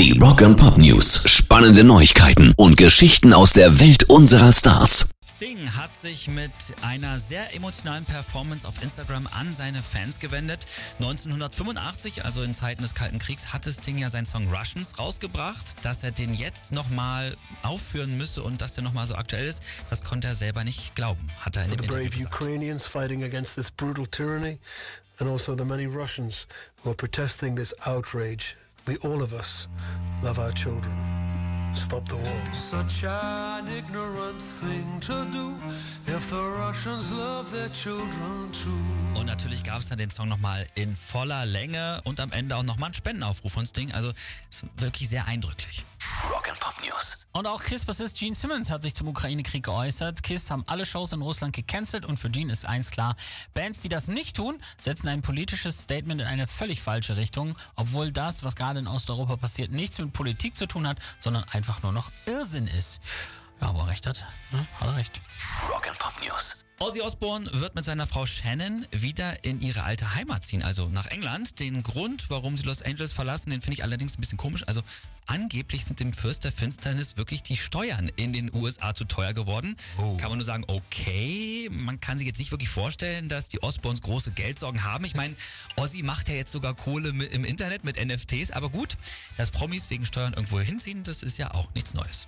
Die Rock and Pop News. Spannende Neuigkeiten und Geschichten aus der Welt unserer Stars. Sting hat sich mit einer sehr emotionalen Performance auf Instagram an seine Fans gewendet. 1985, also in Zeiten des Kalten Kriegs, hatte Sting ja seinen Song Russians rausgebracht. Dass er den jetzt nochmal aufführen müsse und dass der nochmal so aktuell ist, das konnte er selber nicht glauben, hat er in dem the Interview brave gesagt. Ukrainians fighting against this brutal tyranny, and also the many Russians who are protesting this outrage. We, all of us, love our children. Stop the war. Such an ignorant thing to do if the Russians love their children too. Und natürlich gab es dann den Song nochmal in voller Länge und am Ende auch nochmal einen Spendenaufruf von Sting. Also ist wirklich sehr eindrücklich. Rock and Pop News. Und auch Kiss-Bassist Gene Simmons hat sich zum Ukraine-Krieg geäußert. Kiss haben alle Shows in Russland gecancelt und für Gene ist eins klar. Bands, die das nicht tun, setzen ein politisches Statement in eine völlig falsche Richtung, obwohl das, was gerade in Osteuropa passiert, nichts mit Politik zu tun hat, sondern einfach nur noch Irrsinn ist. Ja, wo er recht hat, ne? hat er recht. Rock and Pop News. Ozzy Osbourne wird mit seiner Frau Shannon wieder in ihre alte Heimat ziehen, also nach England. Den Grund, warum sie Los Angeles verlassen, den finde ich allerdings ein bisschen komisch. Also angeblich sind dem Fürst der Finsternis wirklich die Steuern in den USA zu teuer geworden. Kann man nur sagen, okay, man kann sich jetzt nicht wirklich vorstellen, dass die Osbournes große Geldsorgen haben. Ich meine, Ozzy macht ja jetzt sogar Kohle im Internet mit NFTs, aber gut, dass Promis wegen Steuern irgendwo hinziehen, das ist ja auch nichts Neues.